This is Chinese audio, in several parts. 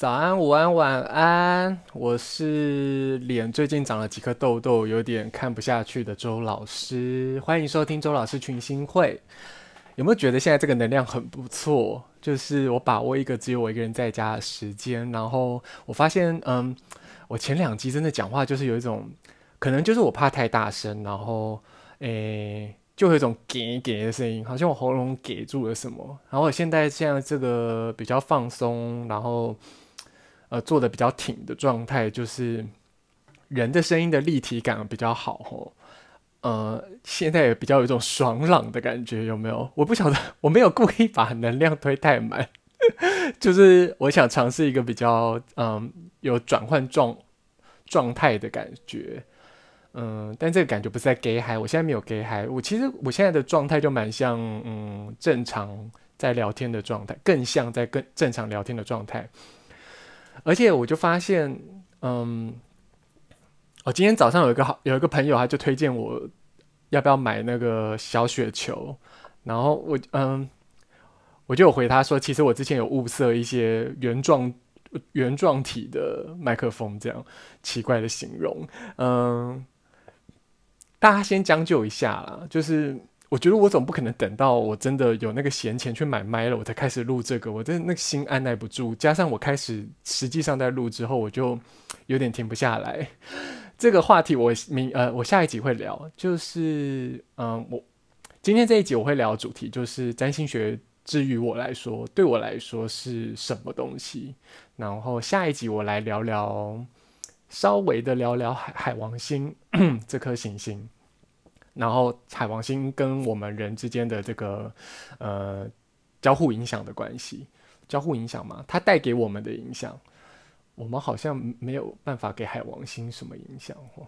早安，午安，晚安。我是脸最近长了几颗痘痘，有点看不下去的周老师。欢迎收听周老师群星会。有没有觉得现在这个能量很不错？就是我把握一个只有我一个人在家的时间，然后我发现，嗯，我前两集真的讲话就是有一种，可能就是我怕太大声，然后，诶。就有一种给给的声音，好像我喉咙给住了什么。然后我现在现在这个比较放松，然后呃做的比较挺的状态，就是人的声音的立体感比较好吼。呃，现在也比较有一种爽朗的感觉，有没有？我不晓得，我没有故意把能量推太满，就是我想尝试一个比较嗯有转换状状态的感觉。嗯，但这个感觉不是在给嗨，我现在没有给嗨。我其实我现在的状态就蛮像，嗯，正常在聊天的状态，更像在跟正常聊天的状态。而且我就发现，嗯，我今天早上有一个好有一个朋友，他就推荐我要不要买那个小雪球，然后我嗯，我就有回他说，其实我之前有物色一些原状原状体的麦克风，这样奇怪的形容，嗯。大家先将就一下啦，就是我觉得我总不可能等到我真的有那个闲钱去买麦了，我才开始录这个，我真的那个心按捺不住。加上我开始实际上在录之后，我就有点停不下来。这个话题我明呃，我下一集会聊，就是嗯，我今天这一集我会聊主题就是占星学，至于我来说，对我来说是什么东西。然后下一集我来聊聊。稍微的聊聊海海王星 这颗行星，然后海王星跟我们人之间的这个呃交互影响的关系，交互影响嘛，它带给我们的影响，我们好像没有办法给海王星什么影响哦。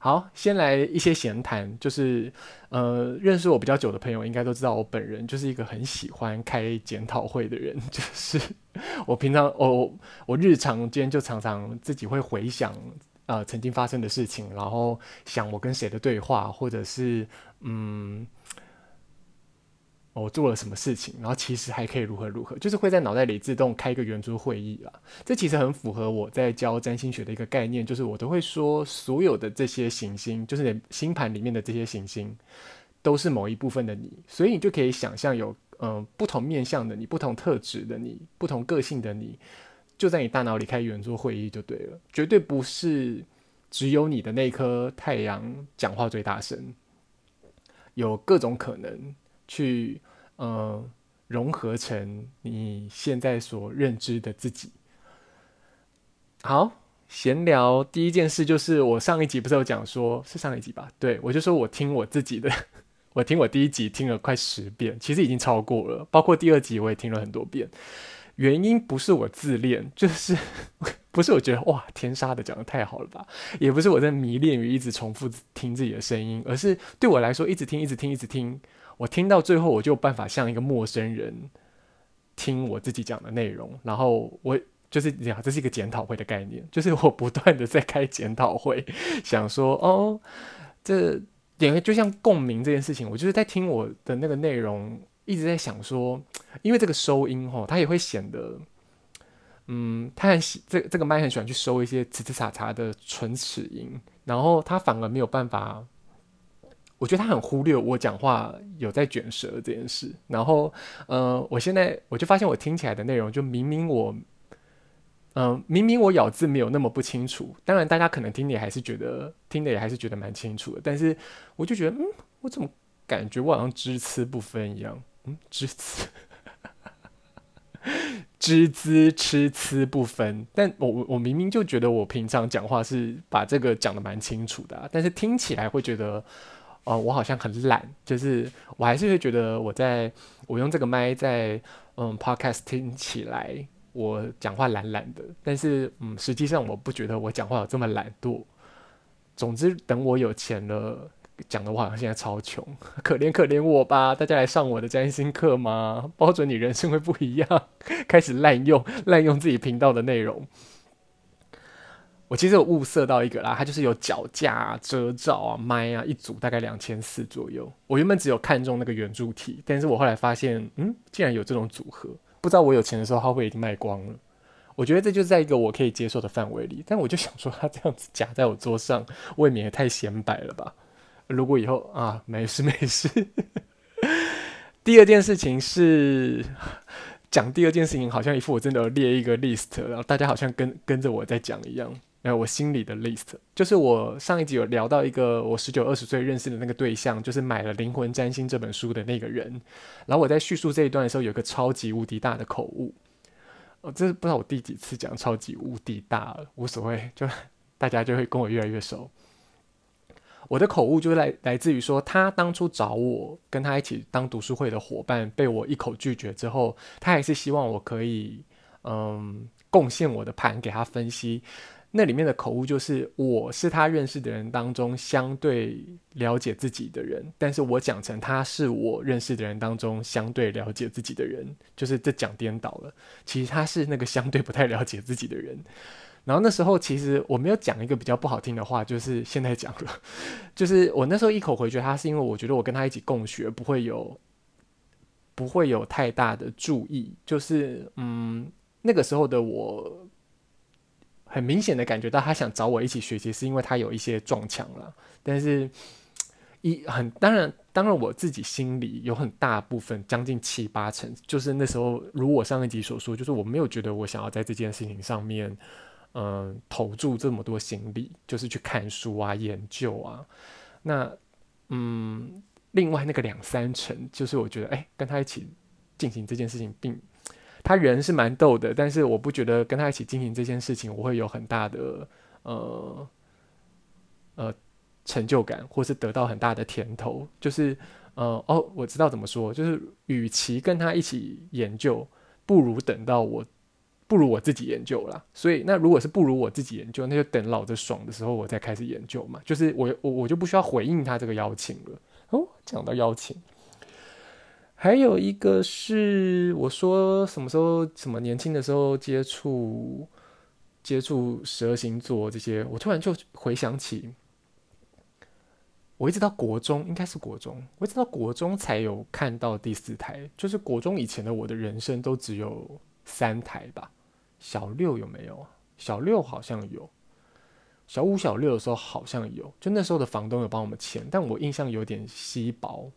好，先来一些闲谈，就是呃，认识我比较久的朋友应该都知道，我本人就是一个很喜欢开检讨会的人。就是我平常我我日常间就常常自己会回想呃曾经发生的事情，然后想我跟谁的对话，或者是嗯。我做了什么事情，然后其实还可以如何如何，就是会在脑袋里自动开一个圆桌会议啦。这其实很符合我在教占星学的一个概念，就是我都会说，所有的这些行星，就是星盘里面的这些行星，都是某一部分的你，所以你就可以想象有嗯、不同面向的你、不同特质的你、不同个性的你，就在你大脑里开圆桌会议就对了，绝对不是只有你的那颗太阳讲话最大声，有各种可能去。呃，融合成你现在所认知的自己。好，闲聊第一件事就是，我上一集不是有讲说，是上一集吧？对，我就说我听我自己的，我听我第一集听了快十遍，其实已经超过了，包括第二集我也听了很多遍。原因不是我自恋，就是不是我觉得哇天杀的讲的太好了吧，也不是我在迷恋于一直重复听自己的声音，而是对我来说，一直听，一直听，一直听。我听到最后，我就有办法像一个陌生人听我自己讲的内容，然后我就是这样，这是一个检讨会的概念，就是我不断的在开检讨会，想说哦，这点就像共鸣这件事情，我就是在听我的那个内容，一直在想说，因为这个收音吼，它也会显得，嗯，它很喜这这个麦很喜欢去收一些呲呲嚓嚓的唇齿音，然后它反而没有办法。我觉得他很忽略我讲话有在卷舌这件事，然后，呃，我现在我就发现我听起来的内容，就明明我，嗯、明明我咬字没有那么不清楚，当然大家可能听的也还是觉得听的也还是觉得蛮清楚的，但是我就觉得，嗯，我怎么感觉我好像只词不分一样，嗯，只词，只字吃不分，但我我明明就觉得我平常讲话是把这个讲得蛮清楚的、但是听起来会觉得。哦，我好像很懒，就是我还是会觉得我在我用这个麦在嗯 podcast 听起来，我讲话懒懒的，但是嗯，实际上我不觉得我讲话有这么懒惰。总之，等我有钱了，讲的话好像现在超穷，可怜可怜我吧！大家来上我的占星课吗？包准你人生会不一样，开始滥用滥用自己频道的内容。我其实有物色到一个啦，它就是有脚架、遮罩啊、麦啊，一组大概两千四左右。我原本只有看中那个圆柱体，但是我后来发现，嗯，竟然有这种组合，不知道我有钱的时候它会不会已经卖光了。我觉得这就是在一个我可以接受的范围里。但我就想说，他这样子夹在我桌上，未免也太显摆了吧？如果以后啊，没事没事。第二件事情是讲第二件事情，好像一副我真的列一个 list，然后大家好像跟跟着我在讲一样。呃，我心里的 list 就是我上一集有聊到一个我十九二十岁认识的那个对象，就是买了《灵魂占星》这本书的那个人。然后我在叙述这一段的时候，有个超级无敌大的口误。哦，这是不知道我第几次讲超级无敌大了，无所谓，就大家就会跟我越来越熟。我的口误就来来自于说，他当初找我跟他一起当读书会的伙伴，被我一口拒绝之后，他还是希望我可以嗯贡献我的盘给他分析。那里面的口误就是，我是他认识的人当中相对了解自己的人，但是我讲成他是我认识的人当中相对了解自己的人，就是这讲颠倒了。其实他是那个相对不太了解自己的人。然后那时候其实我没有讲一个比较不好听的话，就是现在讲了，就是我那时候一口回绝他，是因为我觉得我跟他一起共学不会有不会有太大的注意，就是嗯那个时候的我。很明显的感觉到他想找我一起学习，是因为他有一些撞墙了。但是，一很当然，当然我自己心里有很大部分，将近七八成，就是那时候，如我上一集所说，就是我没有觉得我想要在这件事情上面，呃，投注这么多心力，就是去看书啊、研究啊。那，嗯，另外那个两三成，就是我觉得，哎，跟他一起进行这件事情，并。他人是蛮逗的，但是我不觉得跟他一起进行这件事情，我会有很大的呃呃成就感，或是得到很大的甜头。就是呃哦，我知道怎么说，就是与其跟他一起研究，不如等到我不如我自己研究啦。所以那如果是不如我自己研究，那就等老子爽的时候我再开始研究嘛。就是我我我就不需要回应他这个邀请了。哦，讲到邀请。还有一个是我说什么时候什么年轻的时候接触接触十二星座这些，我突然就回想起，我一直到国中应该是国中，我一直到国中才有看到第四台，就是国中以前的我的人生都只有三台吧，小六有没有？小六好像有，小五小六的时候好像有，就那时候的房东有帮我们签，但我印象有点稀薄。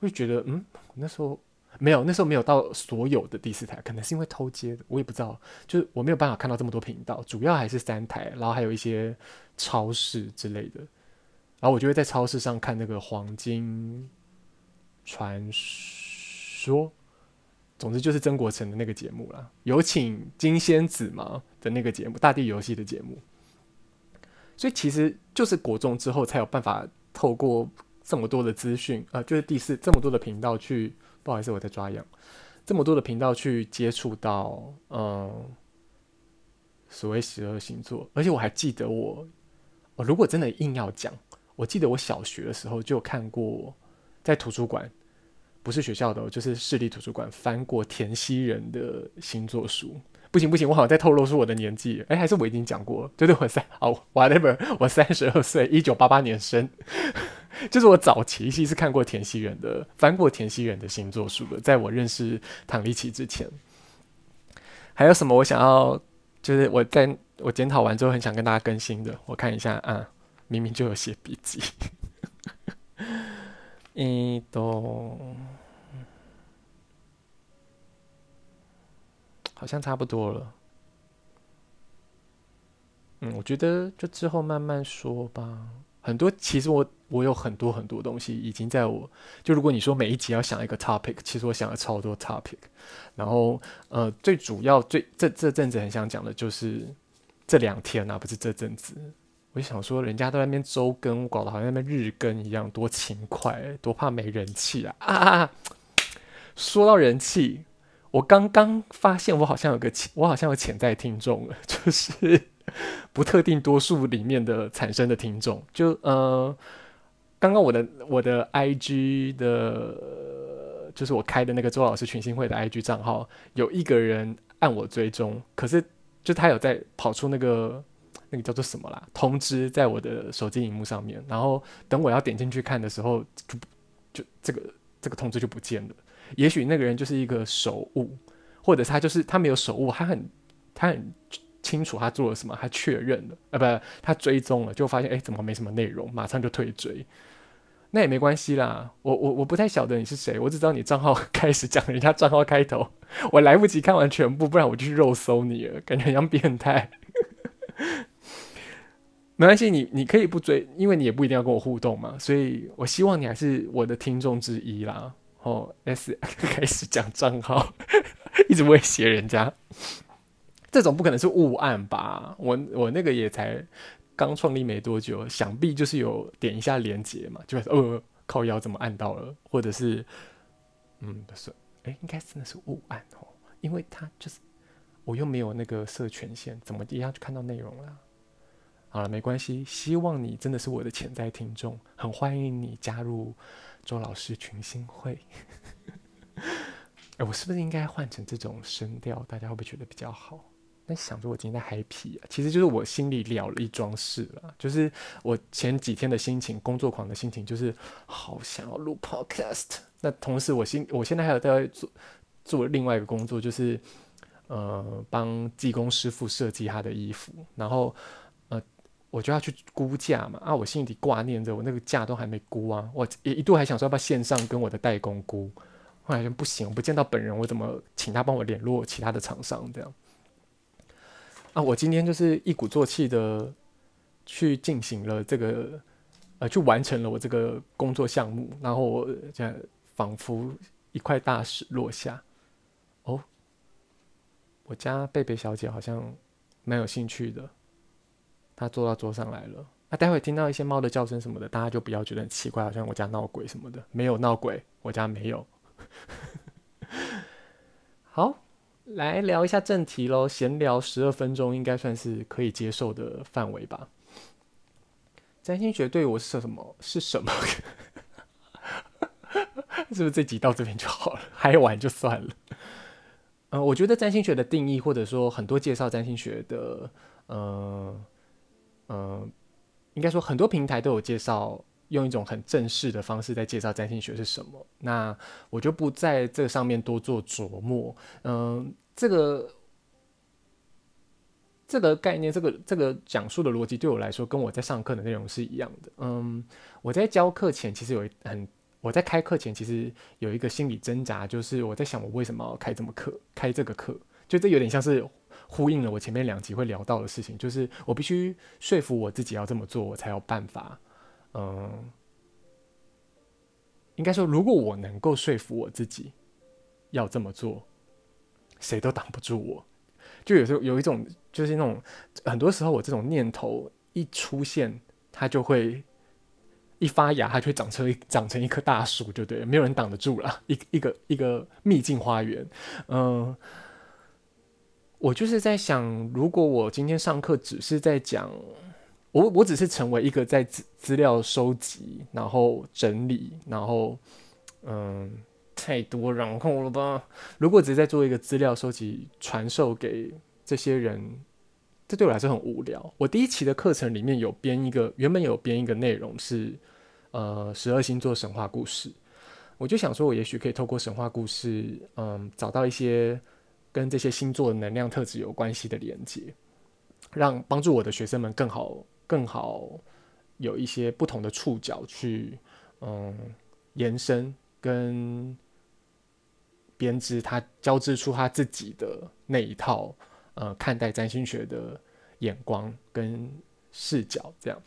会觉得，嗯，那时候没有，那时候没有到所有的第四台，可能是因为偷接的，我也不知道，就是我没有办法看到这么多频道，主要还是三台，然后还有一些超市之类的，然后我就会在超市上看那个黄金传说，总之就是曾国成的那个节目啦，有请金仙子嘛的那个节目，大地游戏的节目，所以其实就是国中之后才有办法透过。这么多的资讯，呃，就是第四这么多的频道去，不好意思，我在抓痒，这么多的频道去接触到，嗯，所谓十二星座，而且我还记得我，我如果真的硬要讲，我记得我小学的时候就看过，在图书馆，不是学校的，就是市立图书馆翻过田西仁的星座书。不行不行，我好像在透露出我的年纪。哎，还是我已经讲过？对对，我三哦，whatever，我三十二岁，一九八八年生，就是我早期其实是看过田西仁的，翻过田西仁的星座书的，在我认识唐立淇之前。还有什么我想要？就是我在我检讨完之后，很想跟大家更新的。我看一下啊，明明就有写笔记。一都。好像差不多了，嗯，我觉得就之后慢慢说吧。很多其实我我有很多很多东西已经在我就如果你说每一集要想一个 topic，其实我想了超多 topic。然后呃，最主要最这这阵子很想讲的就是这两天啊，不是这阵子，我就想说人家都在那边周更，搞得好像那边日更一样，多勤快，多怕没人气啊啊！说到人气。我刚刚发现，我好像有个潜，我好像有潜在听众，就是不特定多数里面的产生的听众。就呃，刚刚我的我的 IG 的，就是我开的那个周老师群星会的 IG 账号，有一个人按我追踪，可是就他有在跑出那个那个叫做什么啦通知，在我的手机荧幕上面，然后等我要点进去看的时候，就就这个这个通知就不见了。也许那个人就是一个手误，或者他就是他没有手误，他很他很清楚他做了什么，他确认了，啊不，他追踪了，就发现哎，怎么没什么内容，马上就退追。那也没关系啦，我我我不太晓得你是谁，我只知道你账号 开始讲人家账号开头，我来不及看完全部，不然我就去肉搜你了，感觉很像变态。没关系，你你可以不追，因为你也不一定要跟我互动嘛，所以我希望你还是我的听众之一啦。哦，S 开始讲账号，一直威胁人家，这种不可能是误按吧？我我那个也才。刚创立没多久，想必就是有点一下连接嘛，就是呃靠腰怎么按到了，或者是嗯不是，哎、应该真的是误按哦，因为他就是我又没有那个设权限，怎么一样就看到内容了？好了，没关系，希望你真的是我的潜在听众，很欢迎你加入周老师群星会。哎、我是不是应该换成这种声调？大家会不会觉得比较好？那想着我今天在嗨皮啊，其实就是我心里了了一桩事了。就是我前几天的心情，工作狂的心情，就是好想要录 podcast。那同时，我心我现在还有在做做另外一个工作，就是呃帮技工师傅设计他的衣服，然后我就要去估价嘛。啊，我心里挂念着，我那个价都还没估啊。我也一度还想说要不要线上跟我的代工估，后来就不行，我不见到本人，我怎么请他帮我联络其他的厂商这样？啊，我今天就是一鼓作气的去进行了这个，呃，去完成了我这个工作项目，然后我这仿佛一块大石落下。哦，我家贝贝小姐好像蛮有兴趣的，他坐到桌上来了。那、待会听到一些猫的叫声什么的，大家就不要觉得很奇怪，好像我家闹鬼什么的，没有闹鬼，我家没有。好。来聊一下正题喽，闲聊十二分钟应该算是可以接受的范围吧。占星学对我是什么？是什么？是不是这集到这边就好了？嗨玩就算了。嗯、我觉得占星学的定义，或者说很多介绍占星学的，呃、嗯、呃，应该说很多平台都有介绍。用一种很正式的方式在介绍占星学是什么，那我就不在这上面多做琢磨。嗯，这个这个概念，这个这个讲述的逻辑，对我来说，跟我在上课的内容是一样的。嗯，我在教课前，其实有很我在开课前，其实有一个心理挣扎，就是我在想，我为什么要开这么课，开这个课，就这有点像是呼应了我前面两集会聊到的事情，就是我必须说服我自己要这么做，我才有办法。嗯，应该说，如果我能够说服我自己要这么做，谁都挡不住我。就有时候有一种，就是那种很多时候，我这种念头一出现，它就会一发芽，它就会长成长成一棵大树，就对了，没有人挡得住了，一一个一个秘境花园。嗯，我就是在想，如果我今天上课只是在讲。我我只是成为一个在资资料收集，然后整理，然后嗯，太多然后了吧？如果只是在做一个资料收集，传授给这些人，这对我来说很无聊。我第一期的课程里面有编一个，原本有编一个内容是呃十二星座神话故事，我就想说，我也许可以透过神话故事，嗯，找到一些跟这些星座能量特质有关系的连接，让帮助我的学生们更好。更好有一些不同的触角去，嗯，延伸跟编织，他交织出他自己的那一套，呃，看待占星学的眼光跟视角，这样，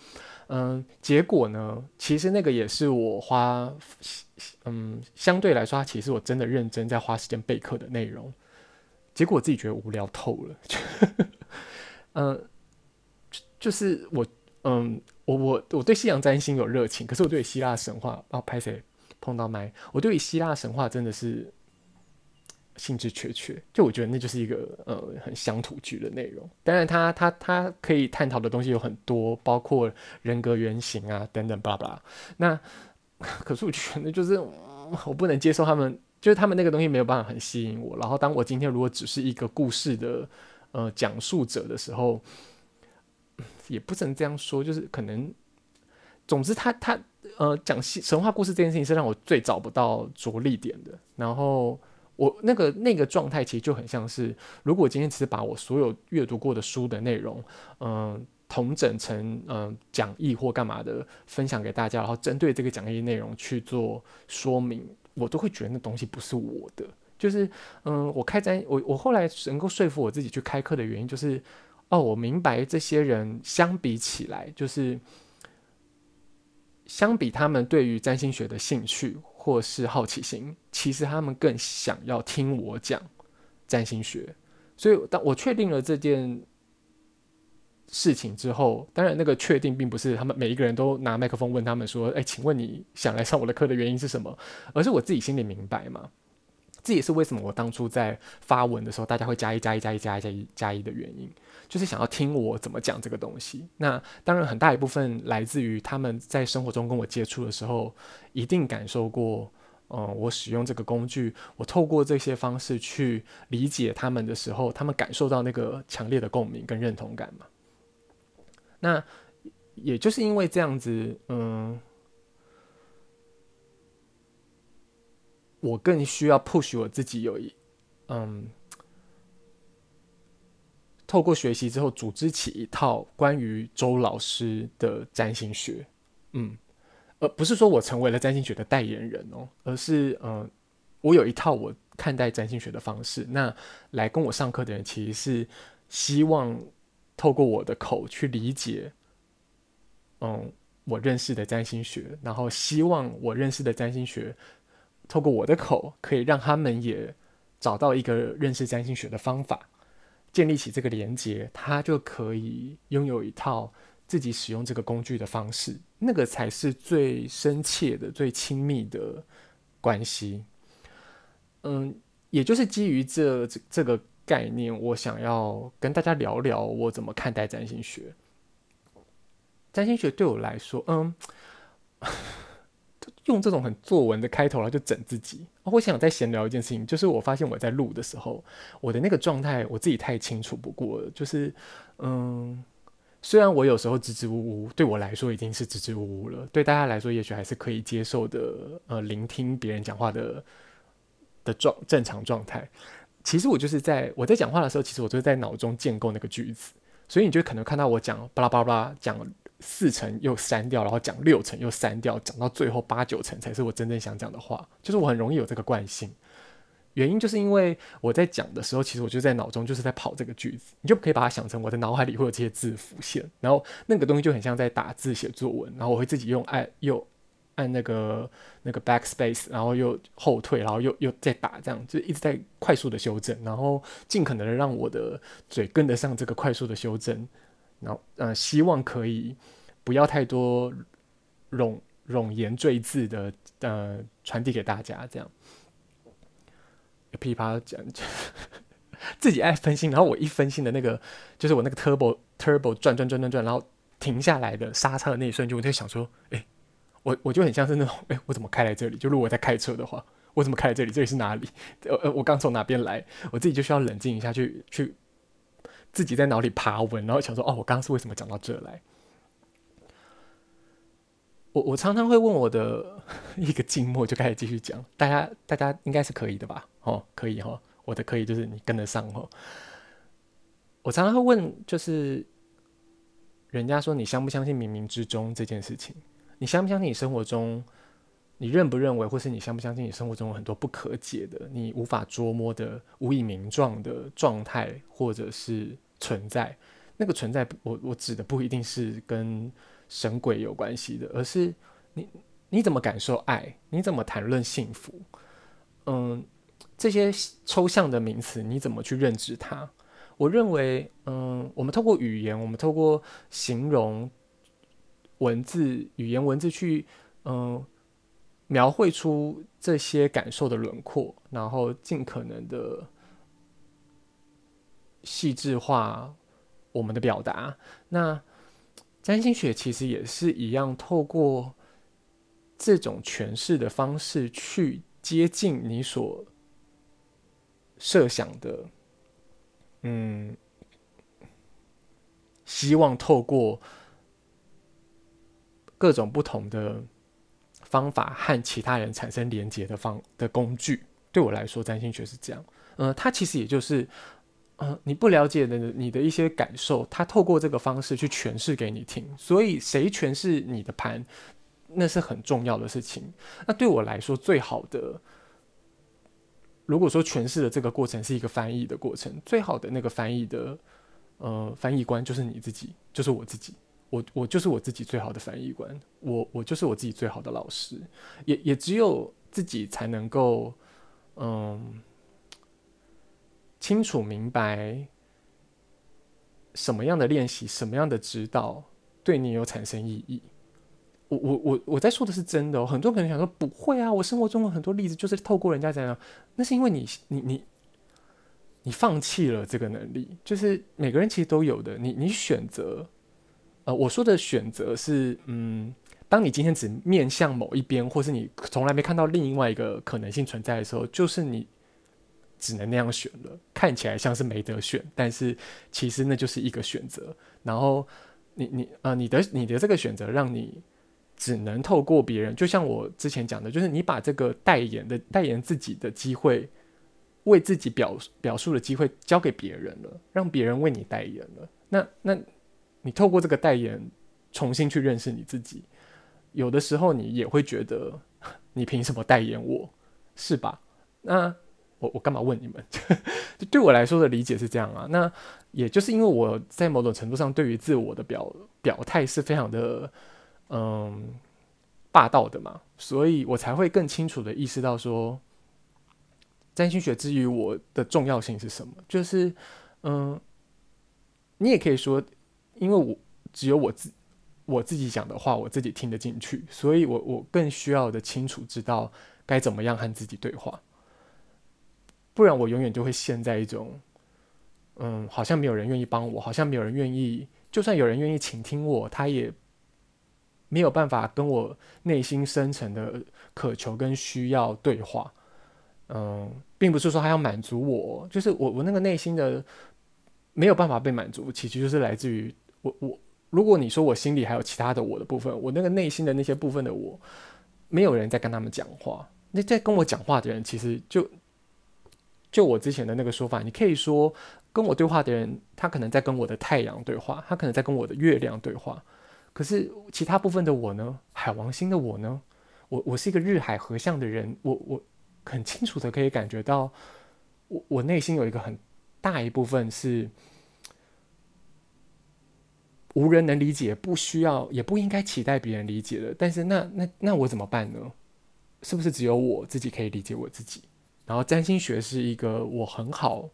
嗯，结果呢，其实那个也是我花，嗯，相对来说，它其实我真的认真在花时间备课的内容，结果我自己觉得无聊透了，嗯。就是我，嗯，我我我对西洋占星有热情，可是我对希腊神话啊，拍谁碰到麦？我对于希腊神话真的是兴致缺缺。就我觉得那就是一个呃很乡土剧的内容。当然，他他他可以探讨的东西有很多，包括人格原型啊等等，巴拉巴拉。那 可是我觉得就是我不能接受他们，就是他们那个东西没有办法很吸引我。然后，当我今天如果只是一个故事的呃讲述者的时候。也不能这样说，就是可能，总之他，他呃讲神话故事这件事情是让我最找不到着力点的。然后我那个那个状态其实就很像是，如果今天只是把我所有阅读过的书的内容，嗯，统整成嗯讲义或干嘛的分享给大家，然后针对这个讲义内容去做说明，我都会觉得那东西不是我的。就是嗯，我开展，我我后来能够说服我自己去开课的原因，就是哦，我明白这些人相比起来，就是相比他们对于占星学的兴趣。或是好奇心，其实他们更想要听我讲占星学。所以，当我确定了这件事情之后，当然那个确定并不是他们每一个人都拿麦克风问他们说：“哎，请问你想来上我的课的原因是什么？”而是我自己心里明白嘛。这也是为什么我当初在发文的时候，大家会加一加一加一加一加一加一的原因，就是想要听我怎么讲这个东西。那当然很大一部分来自于他们在生活中跟我接触的时候，一定感受过，嗯，我使用这个工具，我透过这些方式去理解他们的时候，他们感受到那个强烈的共鸣跟认同感嘛。那也就是因为这样子，嗯。我更需要 push 我自己，有一嗯，透过学习之后，组织起一套关于周老师的占星学，嗯，而不是说我成为了占星学的代言人哦，而是嗯，我有一套我看待占星学的方式。那来跟我上课的人，其实是希望透过我的口去理解，嗯，我认识的占星学，然后希望我认识的占星学。透过我的口，可以让他们也找到一个认识占星学的方法，建立起这个连接，他就可以拥有一套自己使用这个工具的方式，那个才是最深切的、最亲密的关系。嗯，也就是基于这这这个概念，我想要跟大家聊聊我怎么看待占星学。占星学对我来说，嗯。用这种很作文的开头，来就整自己。我想再闲聊一件事情，就是我发现我在录的时候，我的那个状态我自己太清楚不过了。就是，嗯，虽然我有时候支支吾吾，对我来说已经是支支吾吾了，对大家来说也许还是可以接受的。呃，聆听别人讲话的的状正常状态。其实我就是在我在讲话的时候，其实我就是在脑中建构那个句子，所以你就可能看到我讲巴拉巴拉讲。四层又删掉，然后讲六层又删掉，讲到最后八九层才是我真正想讲的话。就是我很容易有这个惯性，原因就是因为我在讲的时候，其实我就在脑中就是在跑这个句子，你就可以把它想成我的脑海里会有这些字浮现，然后那个东西就很像在打字写作文，然后我会自己用爱又按那个那个 backspace，然后又后退，然后又又再打，这样就一直在快速的修正，然后尽可能的让我的嘴跟得上这个快速的修正。然后，呃，希望可以不要太多冗冗言赘字的，呃，传递给大家，这样噼啪讲，自己爱分心，然后我一分心的那个，就是我那个 turbo turbo 转转转转转，然后停下来的刹车的那一瞬间，我就想说，哎，我我就很像是那种，哎，我怎么开来这里？就如果我在开车的话，我怎么开来这里？这里是哪里？呃呃，我刚从哪边来？我自己就需要冷静一下去，去。自己在脑里爬文，然后想说：“哦，我刚刚是为什么讲到这来？”我我常常会问我的 一个静默，就开始继续讲。大家大家应该是可以的吧？哦，可以哈、哦。我的可以就是你跟得上哈、哦。我常常会问，就是人家说你相不相信冥冥之中这件事情？你相不相信你生活中，你认不认为，或是你相不相信你生活中有很多不可解的、你无法捉摸的、无以名状的状态，或者是？存在，那个存在，我我指的不一定是跟神鬼有关系的，而是你你怎么感受爱，你怎么谈论幸福，嗯，这些抽象的名词你怎么去认知它？我认为，嗯，我们透过语言，我们透过形容文字、语言文字去，嗯，描绘出这些感受的轮廓，然后尽可能的。细致化我们的表达，那占星学其实也是一样，透过这种诠释的方式去接近你所设想的，嗯，希望透过各种不同的方法和其他人产生连接的方的工具，对我来说，占星学是这样。呃，它其实也就是，呃，你不了解的你的一些感受，它透过这个方式去诠释给你听。所以，谁诠释你的盘，那是很重要的事情。那对我来说，最好的，如果说诠释的这个过程是一个翻译的过程，最好的那个翻译的，呃，翻译官就是你自己，就是我自己。我我就是我自己最好的翻译官，我我就是我自己最好的老师，也也只有自己才能够，嗯，清楚明白什么样的练习，什么样的指导对你有产生意义。我我我我在说的是真的，很多人可能想说不会啊，我生活中有很多例子就是透过人家怎样，那是因为你你你你放弃了这个能力，就是每个人其实都有的，你你选择。呃，我说的选择是，嗯，当你今天只面向某一边，或是你从来没看到另外一个可能性存在的时候，就是你只能那样选了。看起来像是没得选，但是其实那就是一个选择。然后你你呃，你的你的这个选择让你只能透过别人，就像我之前讲的，就是你把这个代言的代言自己的机会，为自己表表述的机会交给别人了，让别人为你代言了。那那。你透过这个代言，重新去认识你自己。有的时候，你也会觉得，你凭什么代言我，是吧？那我我干嘛问你们？对我来说的理解是这样啊。那也就是因为我在某种程度上对于自我的表表态是非常的嗯霸道的嘛，所以我才会更清楚的意识到说，占星学之于我的重要性是什么。就是嗯，你也可以说。因为我只有我自我自己讲的话，我自己听得进去，所以我我更需要的清楚知道该怎么样和自己对话，不然我永远就会陷在一种，嗯，好像没有人愿意帮我，好像没有人愿意，就算有人愿意倾听我，他也没有办法跟我内心深层的渴求跟需要对话。嗯，并不是说他要满足我，就是我我那个内心的没有办法被满足，其实就是来自于。我我，如果你说我心里还有其他的我的部分，我那个内心的那些部分的我，没有人在跟他们讲话。那在跟我讲话的人，其实就就我之前的那个说法，你可以说跟我对话的人，他可能在跟我的太阳对话，他可能在跟我的月亮对话。可是其他部分的我呢？海王星的我呢？我我是一个日海合相的人，我我很清楚的可以感觉到，我我内心有一个很大一部分是。无人能理解，不需要，也不应该期待别人理解的。但是那那那我怎么办呢？是不是只有我自己可以理解我自己？然后占星学是一个我很好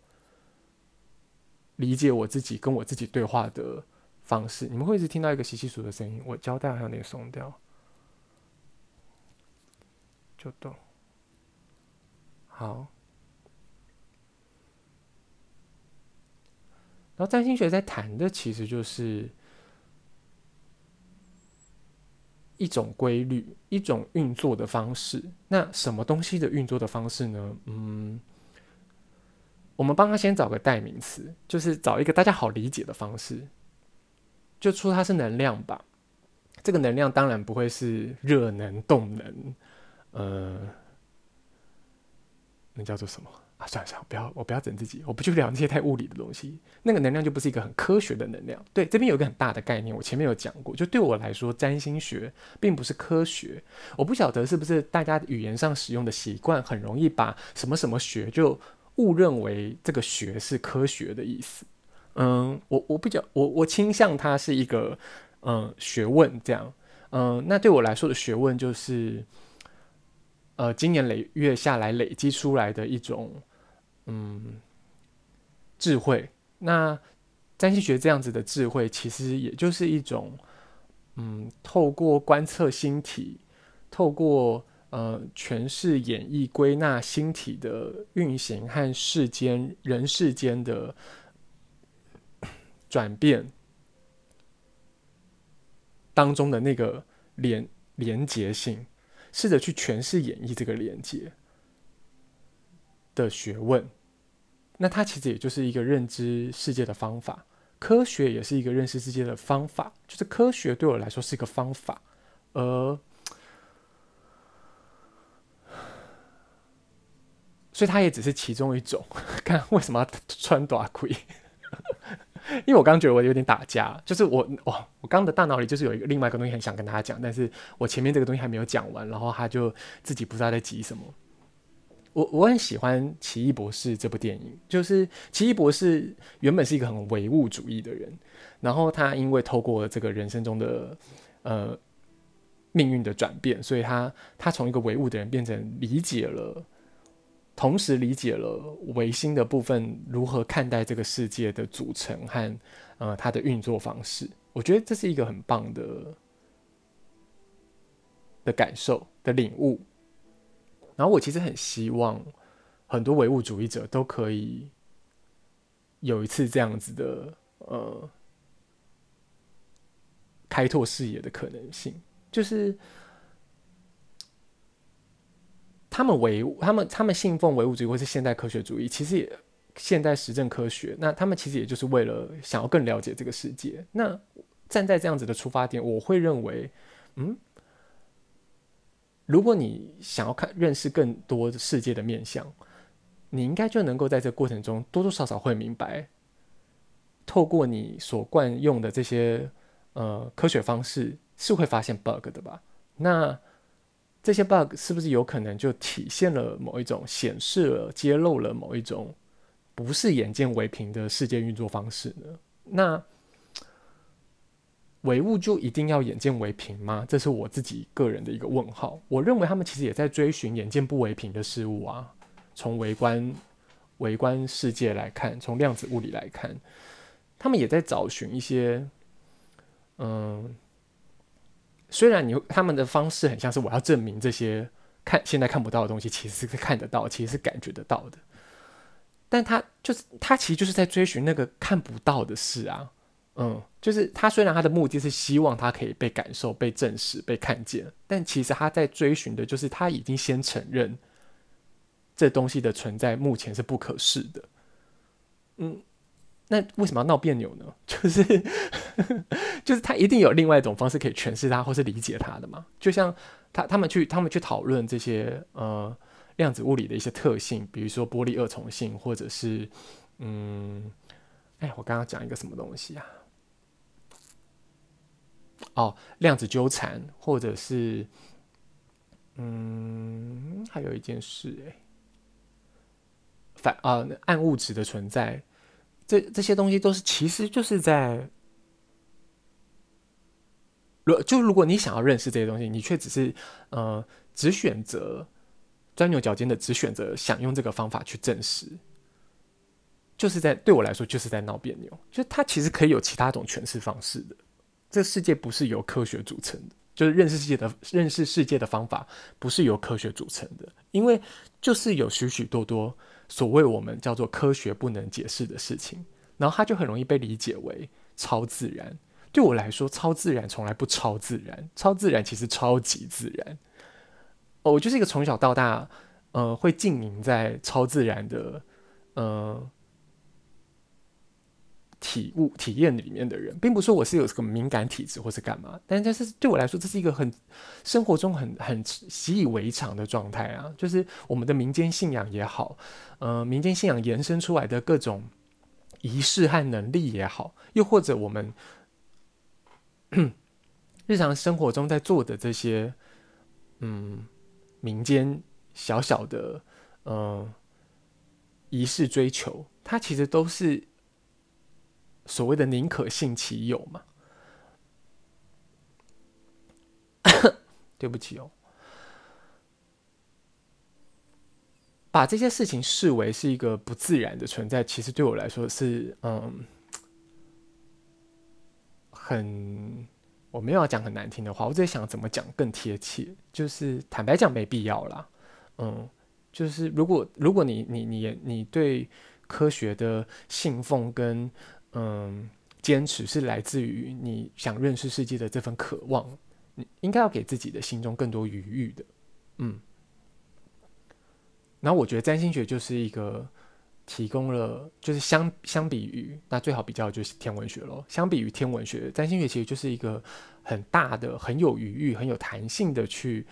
理解我自己、跟我自己对话的方式。你们会一直听到一个窸窸窣窣的声音，我胶带还有点松掉，就动。好。然后占星学在谈的其实就是。一种规律，一种运作的方式。那什么东西的运作的方式呢？嗯，我们帮他先找个代名词，就是找一个大家好理解的方式，就说它是能量吧。这个能量当然不会是热能、动能，呃，那叫做什么？啊，算了算了，不要，我不要整自己，我不去聊那些太物理的东西。那个能量就不是一个很科学的能量。对，这边有一个很大的概念，我前面有讲过。就对我来说，占星学并不是科学。我不晓得是不是大家语言上使用的习惯，很容易把什么什么学就误认为这个学是科学的意思。嗯，我我比较我我倾向它是一个嗯学问这样。嗯，那对我来说的学问就是。呃，经年累月下来累积出来的一种，嗯，智慧。那占星学这样子的智慧，其实也就是一种，嗯，透过观测星体，透过呃诠释、演绎、归纳星体的运行和世间人世间的转变当中的那个连连结性。试着去诠释、演绎这个连接的学问，那它其实也就是一个认知世界的方法。科学也是一个认识世界的方法，就是科学对我来说是一个方法，而所以它也只是其中一种。看为什么要穿短裤？因为我刚觉得我有点打架，就是我哇，我刚刚的大脑里就是有一个另外一个东西很想跟大家讲，但是我前面这个东西还没有讲完，然后他就自己不知道在急什么。我我很喜欢《奇异博士》这部电影，就是奇异博士原本是一个很唯物主义的人，然后他因为透过这个人生中的呃命运的转变，所以他他从一个唯物的人变成理解了。同时理解了唯心的部分如何看待这个世界的组成和呃它的运作方式，我觉得这是一个很棒的的感受的领悟。然后我其实很希望很多唯物主义者都可以有一次这样子的呃开拓视野的可能性，就是。他们唯，他们他们信奉唯物主义或是现代科学主义，其实也现代实证科学。那他们其实也就是为了想要更了解这个世界。那站在这样子的出发点，我会认为，嗯，如果你想要看认识更多世界的面向，你应该就能够在这过程中多多少少会明白，透过你所惯用的这些呃科学方式，是会发现 bug 的吧？那。这些 bug 是不是有可能就体现了某一种显示了、揭露了某一种不是眼见为凭的世界运作方式呢？那唯物就一定要眼见为凭吗？这是我自己个人的一个问号。我认为他们其实也在追寻眼见不为凭的事物啊。从微观、微观世界来看，从量子物理来看，他们也在找寻一些，嗯。虽然你他们的方式很像是我要证明这些看现在看不到的东西，其实是看得到，其实是感觉得到的，但他就是他其实就是在追寻那个看不到的事啊，嗯，就是他虽然他的目的是希望他可以被感受、被证实、被看见，但其实他在追寻的就是他已经先承认这东西的存在目前是不可视的，嗯。那为什么要闹别扭呢？就是，就是他一定有另外一种方式可以诠释他或是理解他的嘛。就像他他们去他们去讨论这些呃量子物理的一些特性，比如说波粒二重性，或者是嗯，哎，我刚刚讲一个什么东西啊？哦，量子纠缠，或者是嗯，还有一件事，哎，反啊、暗物质的存在。这这些东西都是，其实就是在，如就如果你想要认识这些东西，你却只是呃只选择钻牛角尖的，只选择想用这个方法去证实，就是在对我来说就是在闹别扭。就它其实可以有其他种诠释方式的。这世界不是由科学组成的，就是认识世界的认识世界的方法不是由科学组成的，因为就是有许许多多。所谓我们叫做科学不能解释的事情，然后它就很容易被理解为超自然。对我来说，超自然从来不超自然，超自然其实超级自然。哦，我就是一个从小到大，呃，会浸淫在超自然的，呃。体悟体验里面的人，并不说我是有这个敏感体质或是干嘛，但这是对我来说，这是一个很生活中很很习以为常的状态啊。就是我们的民间信仰也好，呃，民间信仰延伸出来的各种仪式和能力也好，又或者我们日常生活中在做的这些，嗯，民间小小的呃仪式追求，它其实都是。所谓的宁可信其有嘛？对不起哦，把这些事情视为是一个不自然的存在，其实对我来说是嗯，很我没有要讲很难听的话，我在想怎么讲更贴切，就是坦白讲没必要啦。嗯，就是如果如果你你你你对科学的信奉跟嗯，坚持是来自于你想认识世界的这份渴望，你应该要给自己的心中更多余裕的，嗯。然后我觉得占星学就是一个提供了，就是相相比于那最好比较就是天文学咯。相比于天文学，占星学其实就是一个很大的、很有余裕、很有弹性的去，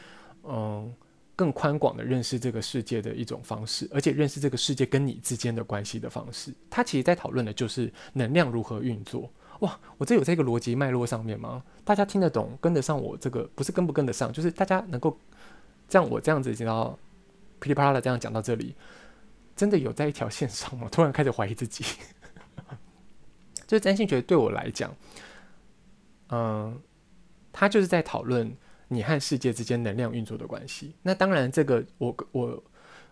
嗯，更宽广的认识这个世界的一种方式，而且认识这个世界跟你之间的关系的方式。他其实在讨论的就是能量如何运作。哇，我这有这个逻辑脉络上面吗？大家听得懂，跟得上我这个？不是跟不跟得上，就是大家能够像我这样子，然后噼里啪啦的这样讲到这里，真的有在一条线上吗？突然开始怀疑自己。就是占星学对我来讲，嗯，他就是在讨论你和世界之间能量运作的关系。那当然，这个我我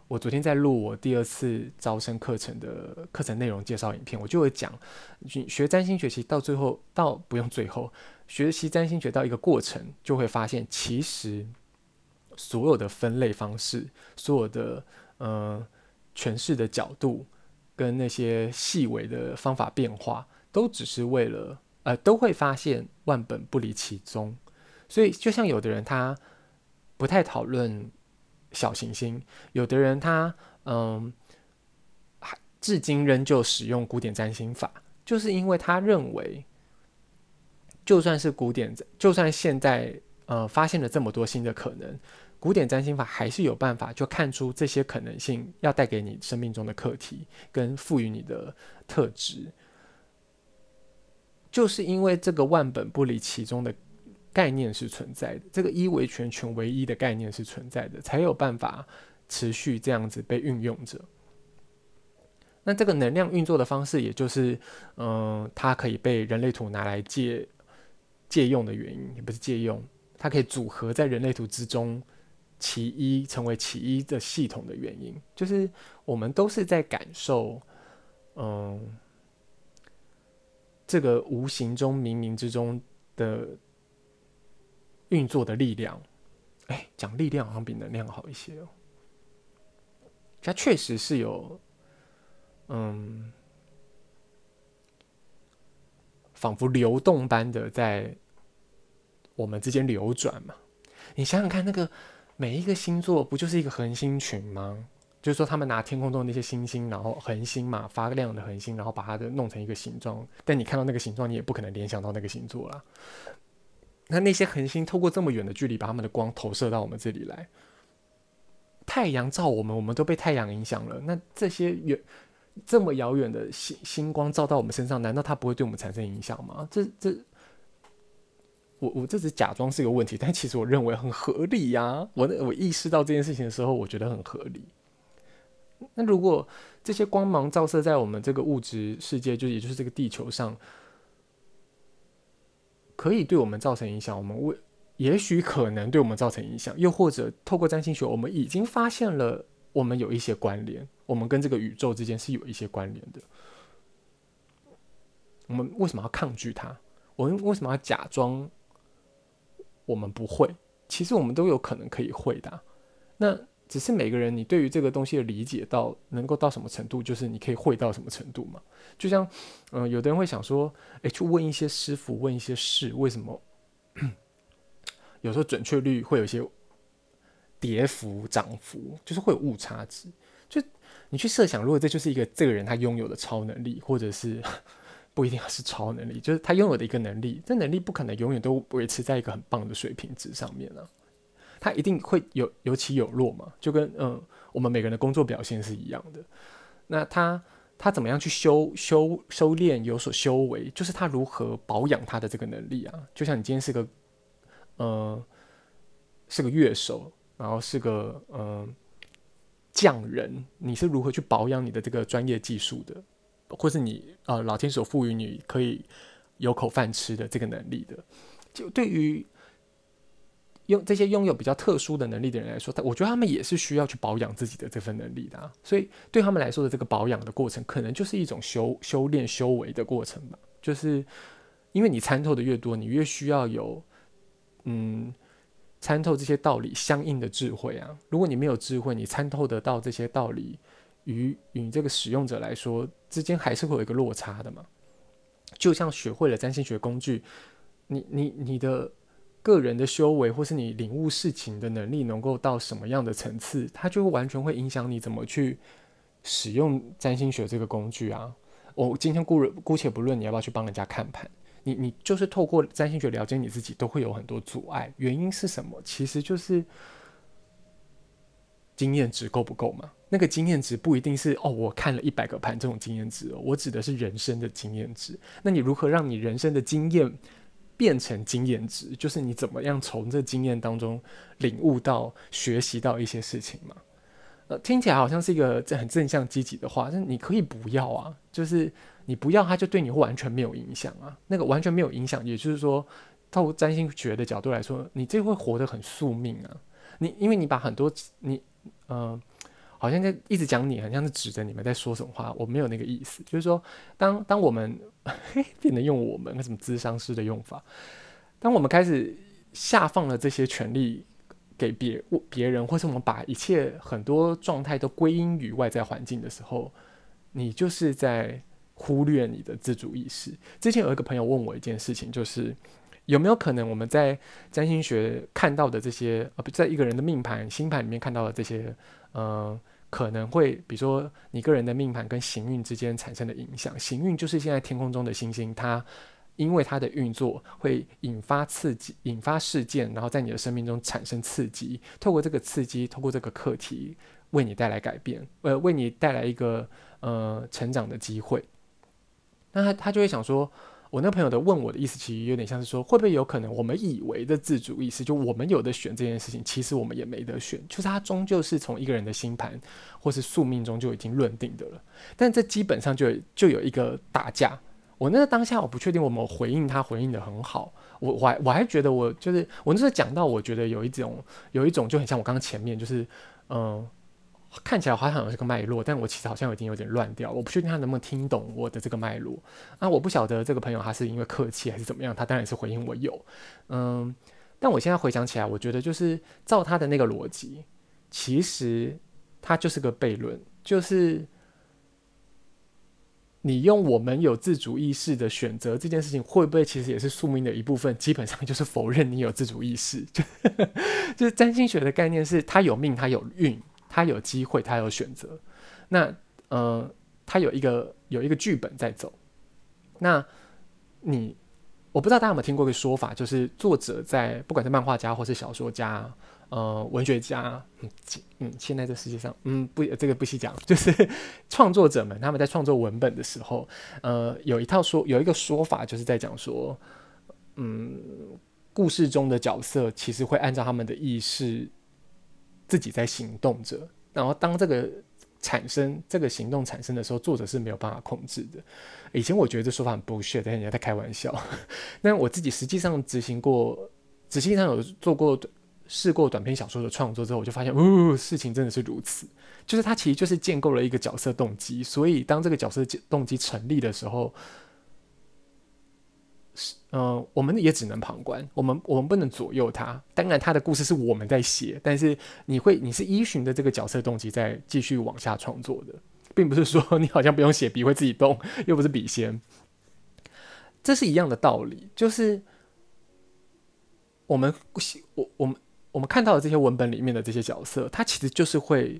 我昨天在录我第二次招生课程的课程内容介绍影片，我就会讲，学占星学习到最后，到不用最后，学习占星学到一个过程，就会发现，其实所有的分类方式，所有的嗯诠释的角度，跟那些细微的方法变化。都只是为了，呃，都会发现万本不离其宗，所以就像有的人他不太讨论小行星，有的人他嗯，还至今仍旧使用古典占星法，就是因为他认为，就算是古典，就算现在呃发现了这么多新的可能，古典占星法还是有办法就看出这些可能性要带给你生命中的课题跟赋予你的特质。就是因为这个万本不离其中的概念是存在的，这个一为全，全为一的概念是存在的，才有办法持续这样子被运用着。那这个能量运作的方式，也就是，嗯，它可以被人类图拿来借借用的原因，也不是借用，它可以组合在人类图之中，其一成为其一的系统的原因，就是我们都是在感受，嗯。这个无形中、冥冥之中的运作的力量，哎，讲力量好像比能量好一些哦。它确实是有，嗯，仿佛流动般的在我们之间流转嘛。你想想看，那个每一个星座不就是一个恒星群吗？就是说，他们拿天空中的那些星星，然后恒星嘛，发亮的恒星，然后把它的弄成一个形状。但你看到那个形状，你也不可能联想到那个星座啦。那那些恒星透过这么远的距离，把他们的光投射到我们这里来。太阳照我们，我们都被太阳影响了。那这些远这么遥远的星星光照到我们身上，难道它不会对我们产生影响吗？这这，我我这只假装是个问题，但其实我认为很合理呀、啊。我我意识到这件事情的时候，我觉得很合理。那如果这些光芒照射在我们这个物质世界，就也就是这个地球上，可以对我们造成影响，我们为也许可能对我们造成影响，又或者透过占星学，我们已经发现了我们有一些关联，我们跟这个宇宙之间是有一些关联的。我们为什么要抗拒它？我们为什么要假装我们不会？其实我们都有可能可以会的。那。只是每个人，你对于这个东西的理解到能够到什么程度，就是你可以会到什么程度嘛。就像，嗯、有的人会想说，诶，去问一些师傅，问一些事，为什么 有时候准确率会有一些跌幅、涨幅，就是会有误差值。就你去设想，如果这就是一个这个人他拥有的超能力，或者是不一定要是超能力，就是他拥有的一个能力，这能力不可能永远都维持在一个很棒的水平值上面啊。它一定会有有起有落嘛，就跟嗯，我们每个人的工作表现是一样的。那他他怎么样去修修修炼有所修为，就是他如何保养他的这个能力啊。就像你今天是个呃是个乐手，然后是个呃匠人，你是如何去保养你的这个专业技术的，或是你呃老天所赋予你可以有口饭吃的这个能力的，就对于。用这些拥有比较特殊的能力的人来说，他我觉得他们也是需要去保养自己的这份能力的。所以对他们来说的这个保养的过程，可能就是一种修修炼修为的过程吧。就是因为你参透的越多，你越需要有嗯参透这些道理相应的智慧啊。如果你没有智慧，你参透得到这些道理，与与这个使用者来说之间还是会有一个落差的嘛。就像学会了占星学工具，你你你的。个人的修为，或是你领悟事情的能力，能够到什么样的层次，它就完全会影响你怎么去使用占星学这个工具啊。我今天姑姑且不论你要不要去帮人家看盘，你你就是透过占星学了解你自己，都会有很多阻碍。原因是什么？其实就是经验值够不够嘛？那个经验值不一定是哦，我看了一百个盘这种经验值哦，我指的是人生的经验值。那你如何让你人生的经验变成经验值？就是你怎么样从这经验当中领悟到、学习到一些事情嘛？呃，听起来好像是一个很正向积极的话，但你可以不要啊，就是你不要，它就对你完全没有影响啊。那个完全没有影响，也就是说，透过占星学的角度来说，你这会活得很宿命啊。你因为你把很多你呃，好像在一直讲你，好像是指着你们在说什么话，我没有那个意思，就是说，当当我们变得用我们那什么智商师的用法，当我们开始下放了这些权利。给别别人，或是我们把一切很多状态都归因于外在环境的时候，你就是在忽略你的自主意识。之前有一个朋友问我一件事情，就是有没有可能我们在占星学看到的这些，呃，在一个人的命盘、星盘里面看到的这些，呃，可能会，比如说你个人的命盘跟行运之间产生的影响。行运就是现在天空中的星星，它。因为它的运作会引发刺激、引发事件，然后在你的生命中产生刺激。透过这个刺激，透过这个课题，为你带来改变，呃，为你带来一个呃成长的机会。那他他就会想说，我那朋友的问我的意思，其实有点像是说，会不会有可能我们以为的自主意识，就我们有的选这件事情，其实我们也没得选，就是它终究是从一个人的星盘或是宿命中就已经论定的了。但这基本上就就有一个打架。我那个当下我不确定我们回应他回应得很好，我我还我还觉得我就是我那时候讲到，我觉得有一种有一种就很像我刚刚前面就是嗯、看起来好像有这个脉络，但我其实好像已经有点乱掉，我不确定他能不能听懂我的这个脉络啊，我不晓得这个朋友他是因为客气还是怎么样，他当然是回应我有嗯，但我现在回想起来，我觉得就是照他的那个逻辑，其实他就是个悖论，就是。你用我们有自主意识的选择这件事情，会不会其实也是宿命的一部分？基本上就是否认你有自主意识。就 就是占星学的概念是，他有命，他有运，他有机会，他有选择。那呃，他有一个有一个剧本在走。那你我不知道大家有没有听过一个说法，就是作者在不管是漫画家或是小说家。呃，文学家，嗯，嗯，现在这世界上，嗯，不，这个不细讲，就是 创作者们他们在创作文本的时候，呃，有一套说，有一个说法，就是在讲说，嗯，故事中的角色其实会按照他们的意识自己在行动着，然后当这个产生这个行动产生的时候，作者是没有办法控制的。以前我觉得这说法很 bullshit，但人家在开玩笑。但我自己实际上执行过，实际上有做过。试过短篇小说的创作之后，我就发现，哦，事情真的是如此。就是它其实就是建构了一个角色动机，所以当这个角色动机成立的时候，呃，我们也只能旁观，我们我们不能左右他。当然，他的故事是我们在写，但是你会，你是依循着这个角色动机在继续往下创作的，并不是说 你好像不用写，笔会自己动，又不是笔仙。这是一样的道理，就是我们我我们。我们看到的这些文本里面的这些角色，他其实就是会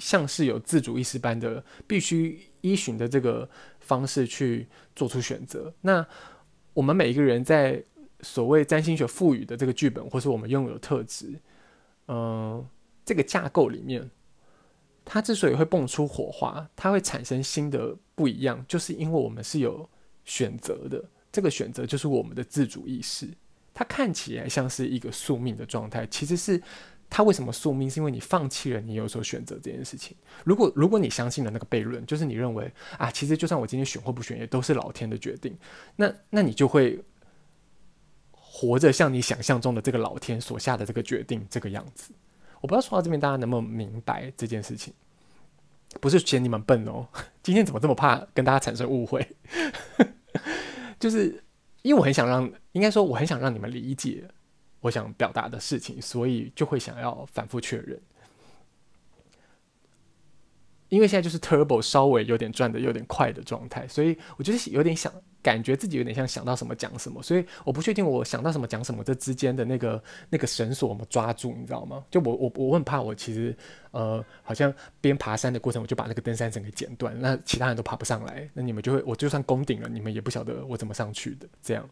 像是有自主意识般的，必须依循的这个方式去做出选择。那我们每一个人在所谓占星学赋予的这个剧本，或是我们拥有的特质，嗯、这个架构里面，它之所以会蹦出火花，它会产生新的不一样，就是因为我们是有选择的。这个选择就是我们的自主意识。它看起来像是一个宿命的状态，其实是他为什么宿命？是因为你放弃了你有所选择这件事情。如果如果你相信了那个悖论，就是你认为啊，其实就算我今天选或不选，也都是老天的决定。那那你就会活着像你想象中的这个老天所下的这个决定这个样子。我不知道说到这边大家能不能明白这件事情？不是嫌你们笨哦，今天怎么这么怕跟大家产生误会？就是。因为我很想让，应该说我很想让你们理解我想表达的事情，所以就会想要反复确认。因为现在就是 turbo 稍微有点转的有点快的状态，所以我觉得有点想。感觉自己有点像想到什么讲什么，所以我不确定我想到什么讲什么这之间的那个那个绳索我们抓住，你知道吗？就我我我很怕我其实呃好像边爬山的过程我就把那个登山绳给剪断，那其他人都爬不上来，那你们就会我就算攻顶了，你们也不晓得我怎么上去的。这样，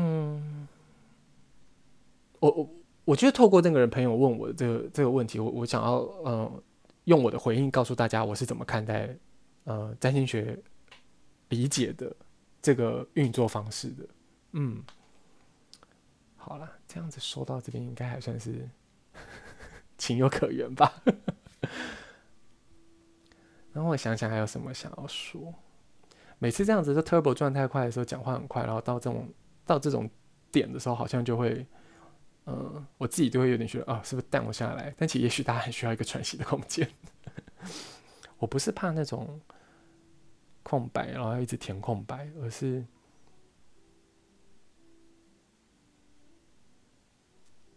嗯，我我我觉得透过那个人朋友问我这个这个问题，我我想要呃用我的回应告诉大家我是怎么看待呃占星学理解的这个运作方式的。嗯，好了，这样子说到这边应该还算是 情有可原吧。然后我想想还有什么想要说。每次这样子就 turbo 转太快的时候，讲话很快，然后到这种到这种点的时候，好像就会，嗯，我自己就会有点觉得啊，是不是淡我下来？但其实也许大家很需要一个喘息的空间。我不是怕那种空白，然后要一直填空白，而是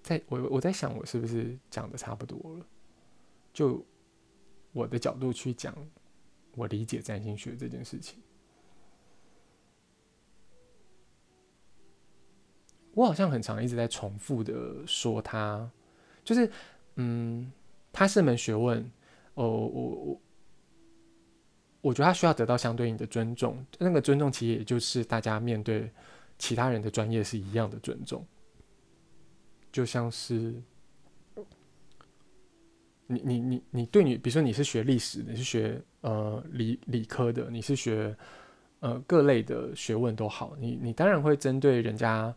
在我我在想，我是不是讲的差不多了？就我的角度去讲，我理解占星学这件事情。我好像很常一直在重复的说他，就是，嗯，他是门学问，哦，我我，我觉得他需要得到相对应的尊重，那个尊重其实也就是大家面对其他人的专业是一样的尊重，就像是，你你你你对你，比如说你是学历史，你是学呃理理科的，你是学呃各类的学问都好，你你当然会针对人家。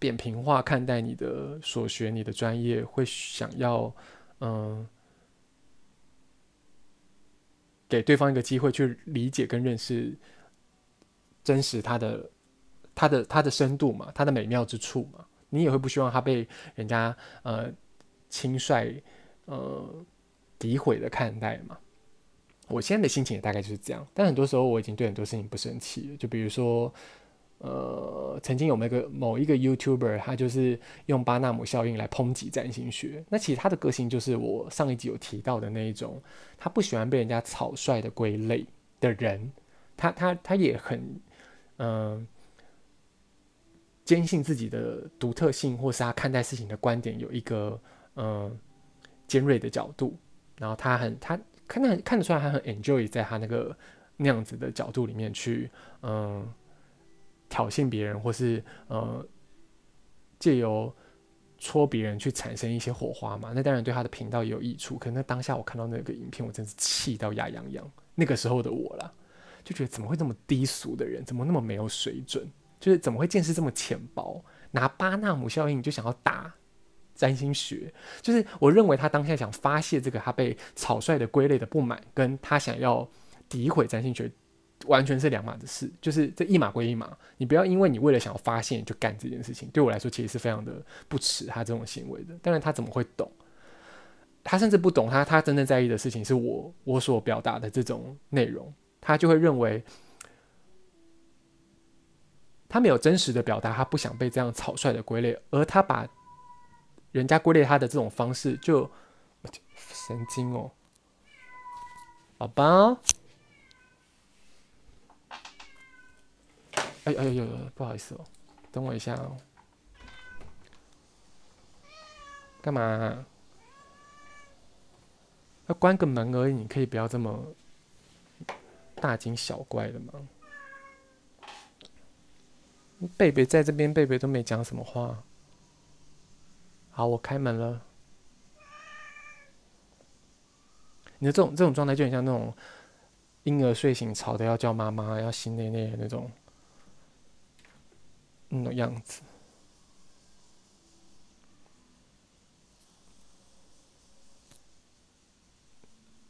扁平化看待你的所学，你的专业，会想要，嗯，给对方一个机会去理解跟认识真实他的、他的、他的深度嘛，他的美妙之处嘛。你也会不希望他被人家呃轻率、呃诋毁的看待嘛。我现在的心情也大概就是这样，但很多时候我已经对很多事情不生气了，就比如说。呃，曾经有那个某一个 YouTuber，他就是用巴纳姆效应来抨击占星学。那其实他的个性就是我上一集有提到的那一种，他不喜欢被人家草率的归类的人。他他他也很嗯、呃、坚信自己的独特性，或是他看待事情的观点有一个嗯、尖锐的角度。然后他很他看得看得出来，他很 enjoy 在他那个那样子的角度里面去嗯。挑衅别人，或是呃借由戳别人去产生一些火花嘛？那当然对他的频道也有益处。可能当下我看到那个影片，我真是气到牙痒痒。那个时候的我啦，就觉得怎么会这么低俗的人，怎么那么没有水准？就是怎么会见识这么浅薄？拿巴纳姆效应就想要打占星学？就是我认为他当下想发泄这个他被草率的归类的不满，跟他想要诋毁占星学。完全是两码子事，就是这一码归一码。你不要因为你为了想要发现就干这件事情，对我来说其实是非常的不齿他这种行为的。当然他怎么会懂？他甚至不懂他他真正在意的事情是我我所表达的这种内容，他就会认为他没有真实的表达，他不想被这样草率的归类，而他把人家归类他的这种方式就神经哦，宝宝。哎哎呦呦，不好意思哦，等我一下哦。干嘛啊？要关个门而已，你可以不要这么大惊小怪的吗？贝贝在这边，贝贝都没讲什么话。好，我开门了。你的这种这种状态就很像那种婴儿睡醒吵的要叫妈妈，要吸奶奶的那种。那种样子。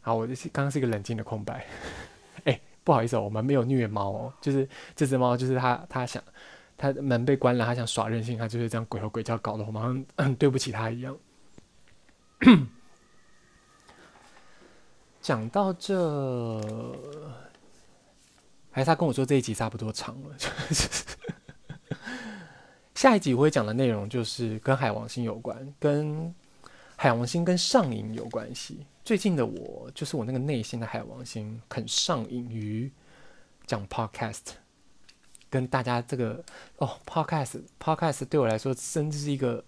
好，我就是刚刚是一个冷静的空白。哎、不好意思哦，我们没有虐猫哦，就是这只猫，就是它，它想，它门被关了，它想耍任性，它就是这样鬼吼鬼叫，搞得我们好像 对不起它一样。讲到这，还是他跟我说这一集差不多长了。下一集我会讲的内容就是跟海王星有关，跟海王星跟上瘾有关系。最近的我，就是我那个内心的海王星，很上瘾于讲 podcast，跟大家这个哦，podcast，podcast 对我来说，甚至是一个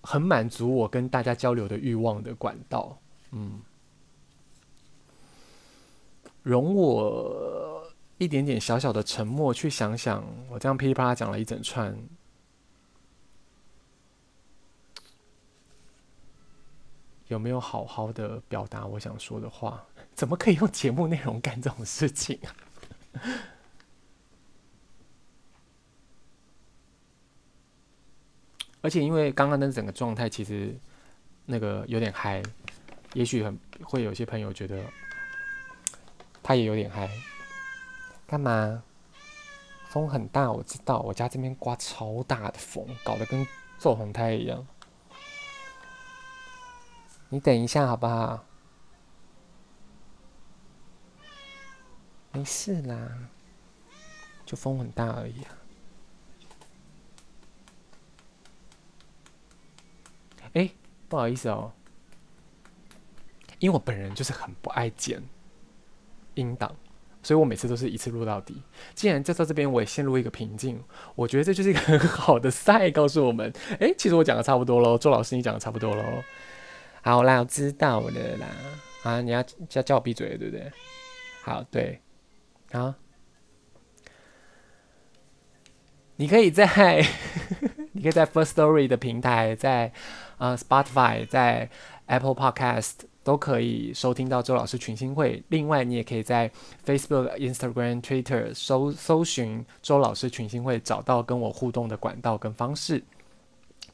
很满足我跟大家交流的欲望的管道。嗯，容我。一点点小小的沉默，去想想我这样噼里啪啦讲了一整串。有没有好好的表达我想说的话？怎么可以用节目内容干这种事情啊？而且因为刚刚的整个状态其实那个有点嗨，也许很会有些朋友觉得他也有点嗨。干嘛？风很大，我知道，我家这边刮超大的风，搞得跟做红胎一样。你等一下好不好？没事啦，就风很大而已啊。哎，不好意思哦，因为我本人就是很不爱剪音档，所以我每次都是一次录到底。既然就到这边，我也陷入一个瓶颈，我觉得这就是一个很好的赛，告诉我们：哎，其实我讲的差不多喽，周老师你讲的差不多喽。好啦，我知道了啦。啊，你要叫叫我闭嘴，对不对？好，对，啊。你可以在，你可以在 First Story 的平台，在呃 Spotify，在 Apple Podcast 都可以收听到周老师群星会。另外，你也可以在 Facebook、Instagram、Twitter 搜搜寻周老师群星会，找到跟我互动的管道跟方式。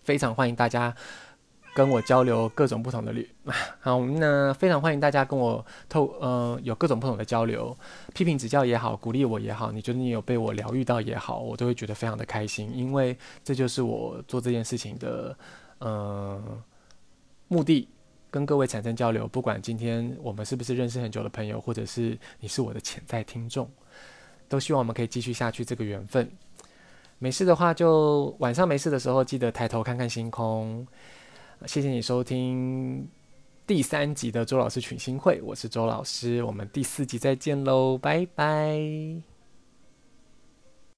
非常欢迎大家。跟我交流各种不同的旅，好，那非常欢迎大家跟我透，呃，有各种不同的交流，批评指教也好，鼓励我也好，你觉得你有被我疗愈到也好，我都会觉得非常的开心，因为这就是我做这件事情的，呃，目的，跟各位产生交流，不管今天我们是不是认识很久的朋友，或者是你是我的潜在听众，都希望我们可以继续下去这个缘分。没事的话，就晚上没事的时候，记得抬头看看星空。谢谢你收听第三集的周老师群星会，我是周老师，我们第四集再见喽，拜拜。